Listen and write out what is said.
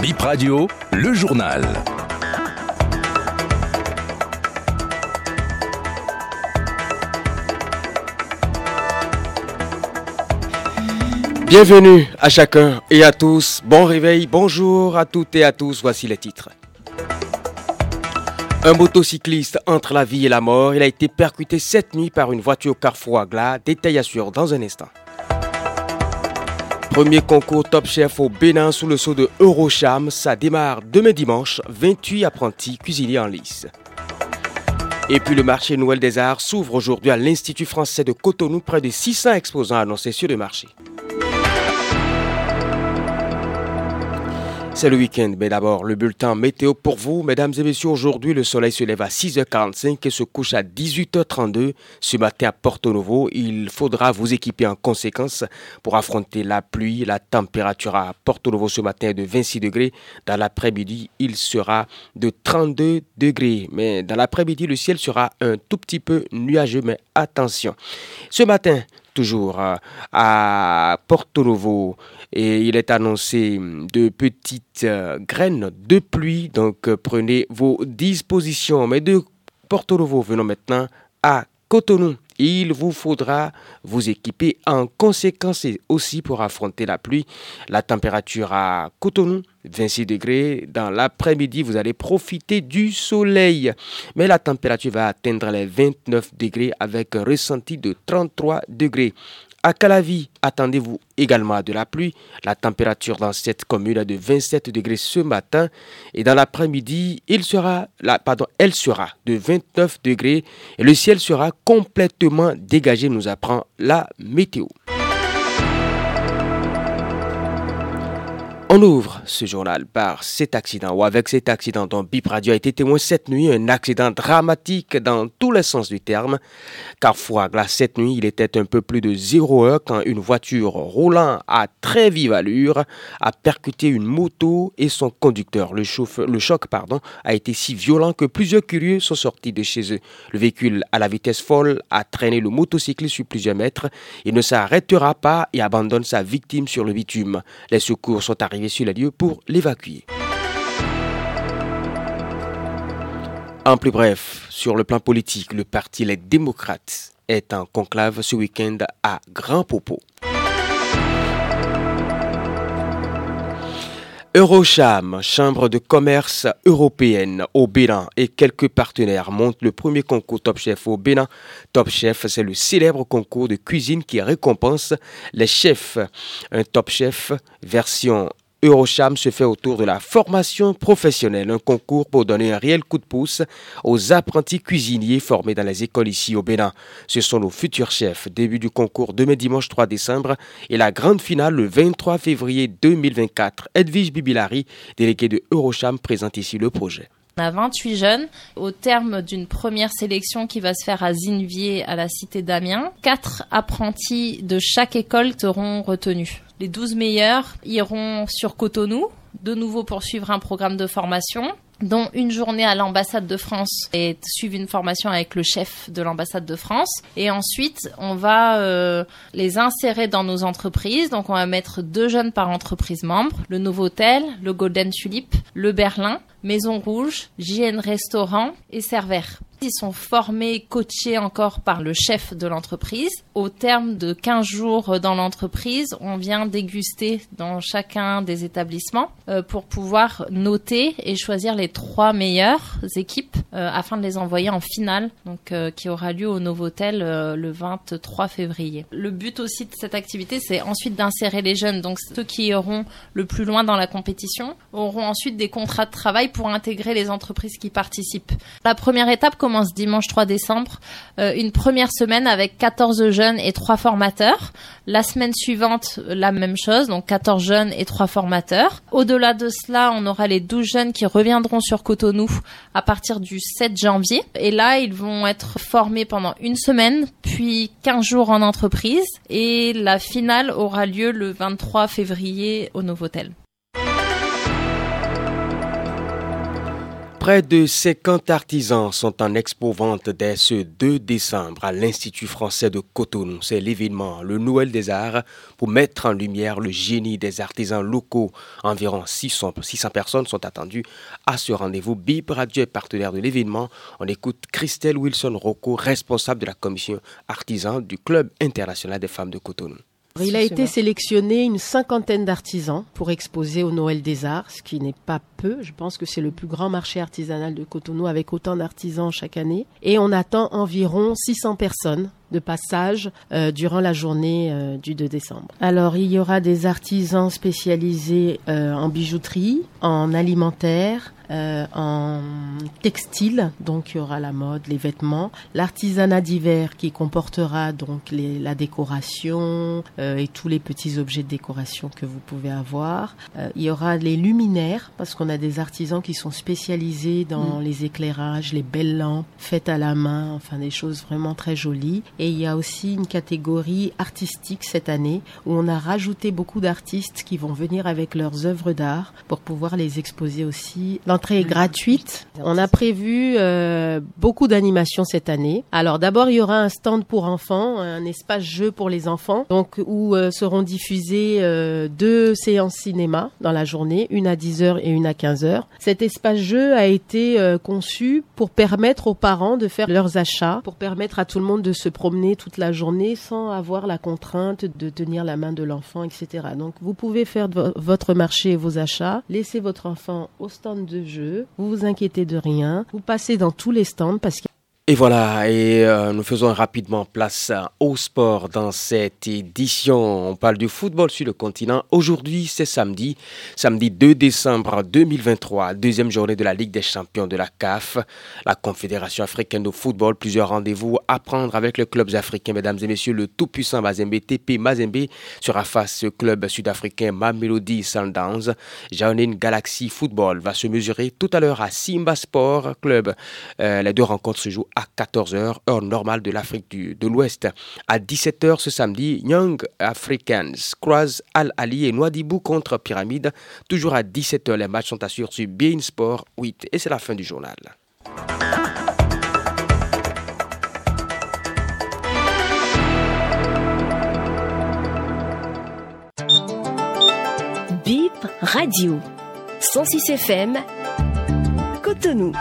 Bip Radio, le journal. Bienvenue à chacun et à tous. Bon réveil, bonjour à toutes et à tous. Voici les titres. Un motocycliste entre la vie et la mort. Il a été percuté cette nuit par une voiture Carrefour Agla. Détail assure dans un instant. Premier concours Top Chef au Bénin sous le sceau de Eurocham. Ça démarre demain dimanche. 28 apprentis cuisiniers en lice. Et puis le marché Noël des Arts s'ouvre aujourd'hui à l'Institut français de Cotonou. Près de 600 exposants annoncés sur le marché. C'est le week-end, mais d'abord le bulletin météo pour vous. Mesdames et messieurs, aujourd'hui le soleil se lève à 6h45 et se couche à 18h32. Ce matin à Porto Novo, il faudra vous équiper en conséquence pour affronter la pluie. La température à Porto Novo ce matin est de 26 degrés. Dans l'après-midi, il sera de 32 degrés. Mais dans l'après-midi, le ciel sera un tout petit peu nuageux, mais attention. Ce matin, toujours à Porto Novo et il est annoncé de petites euh, graines de pluie. Donc euh, prenez vos dispositions. Mais de Porto Novo, venons maintenant à Cotonou. Il vous faudra vous équiper en conséquence aussi pour affronter la pluie. La température à Cotonou, 26 degrés. Dans l'après-midi, vous allez profiter du soleil. Mais la température va atteindre les 29 degrés avec un ressenti de 33 degrés. À Calavi, attendez-vous également de la pluie. La température dans cette commune est de 27 degrés ce matin et dans l'après-midi, elle sera de 29 degrés et le ciel sera complètement dégagé, nous apprend la météo. On ouvre ce journal par cet accident, ou avec cet accident dont Bip Radio a été témoin cette nuit, un accident dramatique dans tous les sens du terme. Car glace cette nuit, il était un peu plus de 0 heure quand une voiture roulant à très vive allure a percuté une moto et son conducteur. Le, le choc pardon, a été si violent que plusieurs curieux sont sortis de chez eux. Le véhicule à la vitesse folle a traîné le motocycliste sur plusieurs mètres. Il ne s'arrêtera pas et abandonne sa victime sur le bitume. Les secours sont arrivés sur les lieux pour l'évacuer. En plus bref, sur le plan politique, le parti Les Démocrates est en conclave ce week-end à Grand Popo. Eurocham, Chambre de commerce européenne au Bénin et quelques partenaires montent le premier concours Top Chef au Bénin. Top Chef, c'est le célèbre concours de cuisine qui récompense les chefs. Un Top Chef version Eurocham se fait autour de la formation professionnelle, un concours pour donner un réel coup de pouce aux apprentis cuisiniers formés dans les écoles ici au Bénin. Ce sont nos futurs chefs. Début du concours demain dimanche 3 décembre et la grande finale le 23 février 2024. Edwige Bibilari, délégué de Eurocham, présente ici le projet. On a 28 jeunes au terme d'une première sélection qui va se faire à Zinvier à la cité d'Amiens. Quatre apprentis de chaque école seront retenus. Les 12 meilleurs iront sur Cotonou, de nouveau poursuivre un programme de formation dont une journée à l'ambassade de France et suivre une formation avec le chef de l'ambassade de France. Et ensuite, on va euh, les insérer dans nos entreprises. Donc, on va mettre deux jeunes par entreprise membre, le Novotel, le Golden Tulip, le Berlin, Maison Rouge, JN Restaurant et Cervère. Ils sont formés, coachés encore par le chef de l'entreprise. Au terme de 15 jours dans l'entreprise, on vient déguster dans chacun des établissements euh, pour pouvoir noter et choisir les trois meilleures équipes euh, afin de les envoyer en finale, donc euh, qui aura lieu au Novotel le 23 février. Le but aussi de cette activité, c'est ensuite d'insérer les jeunes, donc ceux qui iront le plus loin dans la compétition auront ensuite des contrats de travail pour intégrer les entreprises qui participent. La première étape commence dimanche 3 décembre, euh, une première semaine avec 14 jeunes et 3 formateurs. La semaine suivante, la même chose, donc 14 jeunes et 3 formateurs. Au-delà de cela, on aura les 12 jeunes qui reviendront sur Cotonou à partir du 7 janvier. Et là, ils vont être formés pendant une semaine, puis 15 jours en entreprise. Et la finale aura lieu le 23 février au Novotel. Près de 50 artisans sont en expo-vente dès ce 2 décembre à l'Institut français de Cotonou. C'est l'événement, le Noël des Arts, pour mettre en lumière le génie des artisans locaux. Environ 600, 600 personnes sont attendues à ce rendez-vous. Bib Radio est partenaire de l'événement. On écoute Christelle Wilson-Rocco, responsable de la commission artisan du Club international des femmes de Cotonou. Il a été sélectionné une cinquantaine d'artisans pour exposer au Noël des Arts, ce qui n'est pas peu. Je pense que c'est le plus grand marché artisanal de Cotonou avec autant d'artisans chaque année. Et on attend environ 600 personnes de passage euh, durant la journée euh, du 2 décembre. Alors il y aura des artisans spécialisés euh, en bijouterie, en alimentaire, en textile, donc il y aura la mode, les vêtements, l'artisanat d'hiver qui comportera donc les, la décoration et tous les petits objets de décoration que vous pouvez avoir. il y aura les luminaires parce qu'on a des artisans qui sont spécialisés dans mm. les éclairages, les belles lampes faites à la main, enfin des choses vraiment très jolies. Et il y a aussi une catégorie artistique cette année où on a rajouté beaucoup d'artistes qui vont venir avec leurs œuvres d'art pour pouvoir les exposer aussi. Gratuite. On a prévu euh, beaucoup d'animations cette année. Alors d'abord, il y aura un stand pour enfants, un espace jeu pour les enfants, donc où euh, seront diffusées euh, deux séances cinéma dans la journée, une à 10h et une à 15h. Cet espace jeu a été conçu pour permettre aux parents de faire leurs achats, pour permettre à tout le monde de se promener toute la journée sans avoir la contrainte de tenir la main de l'enfant, etc. Donc vous pouvez faire votre marché et vos achats, laisser votre enfant au stand de jeu, vous vous inquiétez de rien, vous passez dans tous les stands parce qu'il et voilà, et euh, nous faisons rapidement place au sport dans cette édition. On parle du football sur le continent. Aujourd'hui, c'est samedi, samedi 2 décembre 2023, deuxième journée de la Ligue des champions de la CAF, la Confédération africaine de football. Plusieurs rendez-vous à prendre avec les clubs africains, mesdames et messieurs. Le tout-puissant Mazembe, TP Mazembe, sera face au club sud-africain Mamelody Sundowns. Jaonin Galaxy Football va se mesurer tout à l'heure à Simba Sport Club. Euh, les deux rencontres se jouent 14h, heure normale de l'Afrique de l'Ouest. À 17h ce samedi, Young Africans croise Al Ali et Noadibou contre Pyramide. Toujours à 17h, les matchs sont assurés sur Bein Sport 8 et c'est la fin du journal. Bip Radio 106 FM Cotonou.